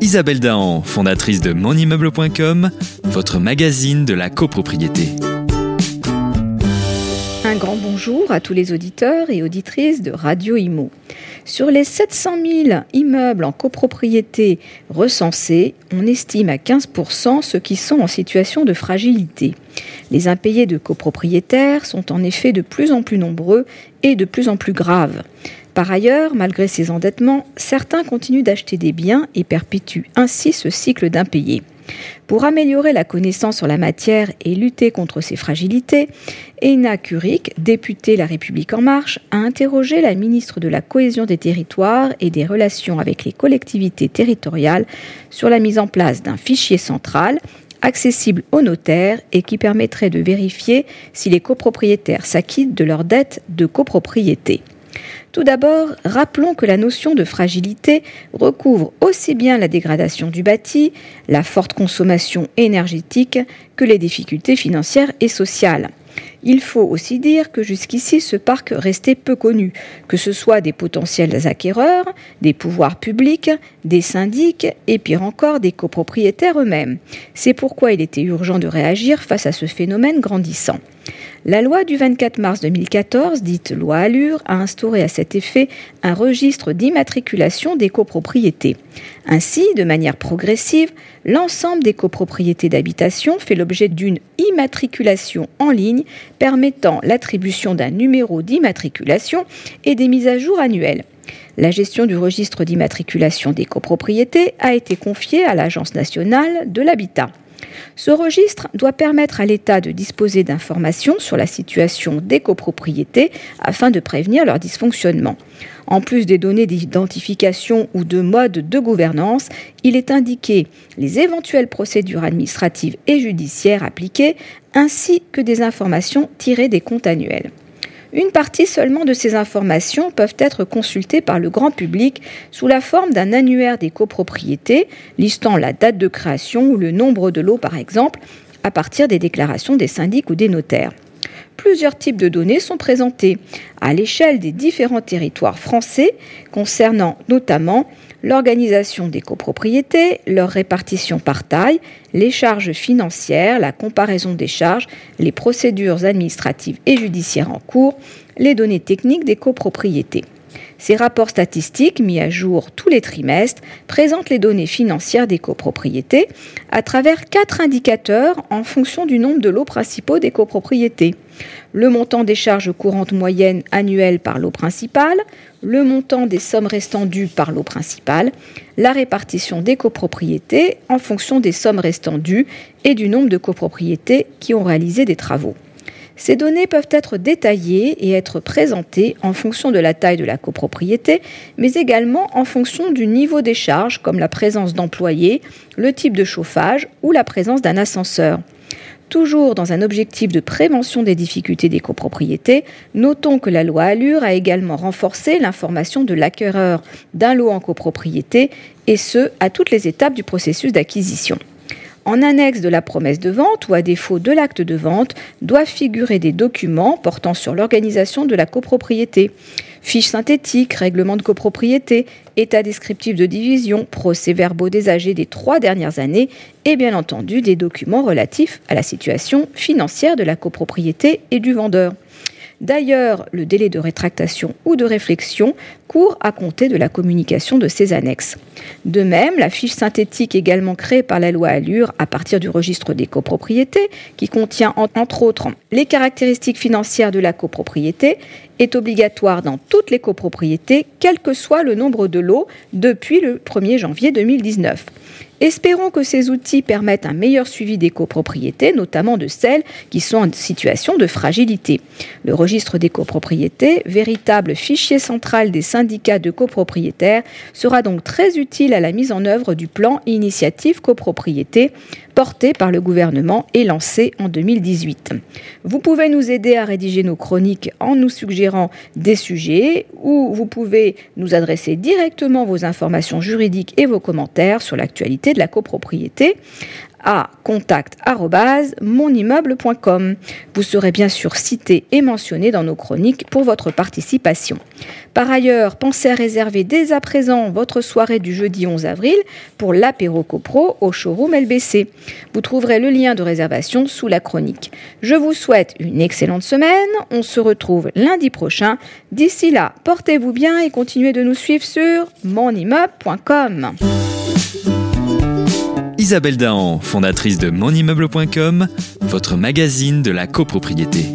Isabelle Dahan, fondatrice de monimmeuble.com, votre magazine de la copropriété. Un grand bonjour à tous les auditeurs et auditrices de Radio Imo. Sur les 700 000 immeubles en copropriété recensés, on estime à 15% ceux qui sont en situation de fragilité. Les impayés de copropriétaires sont en effet de plus en plus nombreux et de plus en plus graves. Par ailleurs, malgré ces endettements, certains continuent d'acheter des biens et perpétuent ainsi ce cycle d'impayés. Pour améliorer la connaissance sur la matière et lutter contre ces fragilités, Eina Kurik, députée La République En Marche, a interrogé la ministre de la Cohésion des territoires et des relations avec les collectivités territoriales sur la mise en place d'un fichier central accessible aux notaires et qui permettrait de vérifier si les copropriétaires s'acquittent de leurs dettes de copropriété. Tout d'abord, rappelons que la notion de fragilité recouvre aussi bien la dégradation du bâti, la forte consommation énergétique que les difficultés financières et sociales. Il faut aussi dire que jusqu'ici, ce parc restait peu connu, que ce soit des potentiels acquéreurs, des pouvoirs publics, des syndics et pire encore des copropriétaires eux-mêmes. C'est pourquoi il était urgent de réagir face à ce phénomène grandissant. La loi du 24 mars 2014, dite loi Allure, a instauré à cet effet un registre d'immatriculation des copropriétés. Ainsi, de manière progressive, l'ensemble des copropriétés d'habitation fait l'objet d'une immatriculation en ligne permettant l'attribution d'un numéro d'immatriculation et des mises à jour annuelles. La gestion du registre d'immatriculation des copropriétés a été confiée à l'Agence nationale de l'habitat. Ce registre doit permettre à l'État de disposer d'informations sur la situation des copropriétés afin de prévenir leur dysfonctionnement. En plus des données d'identification ou de mode de gouvernance, il est indiqué les éventuelles procédures administratives et judiciaires appliquées, ainsi que des informations tirées des comptes annuels. Une partie seulement de ces informations peuvent être consultées par le grand public sous la forme d'un annuaire des copropriétés, listant la date de création ou le nombre de lots par exemple, à partir des déclarations des syndics ou des notaires. Plusieurs types de données sont présentés à l'échelle des différents territoires français concernant notamment l'organisation des copropriétés, leur répartition par taille, les charges financières, la comparaison des charges, les procédures administratives et judiciaires en cours, les données techniques des copropriétés. Ces rapports statistiques, mis à jour tous les trimestres, présentent les données financières des copropriétés à travers quatre indicateurs en fonction du nombre de lots principaux des copropriétés. Le montant des charges courantes moyennes annuelles par lot principal, le montant des sommes restant dues par lot principal, la répartition des copropriétés en fonction des sommes restant dues et du nombre de copropriétés qui ont réalisé des travaux. Ces données peuvent être détaillées et être présentées en fonction de la taille de la copropriété, mais également en fonction du niveau des charges, comme la présence d'employés, le type de chauffage ou la présence d'un ascenseur. Toujours dans un objectif de prévention des difficultés des copropriétés, notons que la loi Allure a également renforcé l'information de l'acquéreur d'un lot en copropriété, et ce, à toutes les étapes du processus d'acquisition. En annexe de la promesse de vente ou à défaut de l'acte de vente, doivent figurer des documents portant sur l'organisation de la copropriété. Fiches synthétiques, règlement de copropriété, état descriptif de division, procès-verbaux des âgés des trois dernières années et bien entendu des documents relatifs à la situation financière de la copropriété et du vendeur. D'ailleurs, le délai de rétractation ou de réflexion court à compter de la communication de ces annexes. De même, la fiche synthétique également créée par la loi Allure à partir du registre des copropriétés, qui contient entre autres les caractéristiques financières de la copropriété, est obligatoire dans toutes les copropriétés, quel que soit le nombre de lots, depuis le 1er janvier 2019. Espérons que ces outils permettent un meilleur suivi des copropriétés, notamment de celles qui sont en situation de fragilité. Le registre des copropriétés, véritable fichier central des syndicats de copropriétaires, sera donc très utile à la mise en œuvre du plan initiative copropriété porté par le gouvernement et lancé en 2018. Vous pouvez nous aider à rédiger nos chroniques en nous suggérant des sujets ou vous pouvez nous adresser directement vos informations juridiques et vos commentaires sur l'actualité de la copropriété à contact@monimmeuble.com. Vous serez bien sûr cité et mentionné dans nos chroniques pour votre participation. Par ailleurs, pensez à réserver dès à présent votre soirée du jeudi 11 avril pour l'apéro copro au showroom LBC. Vous trouverez le lien de réservation sous la chronique. Je vous souhaite une excellente semaine. On se retrouve lundi prochain. D'ici là, portez-vous bien et continuez de nous suivre sur monimmeuble.com. Isabelle Dahan, fondatrice de monimmeuble.com, votre magazine de la copropriété.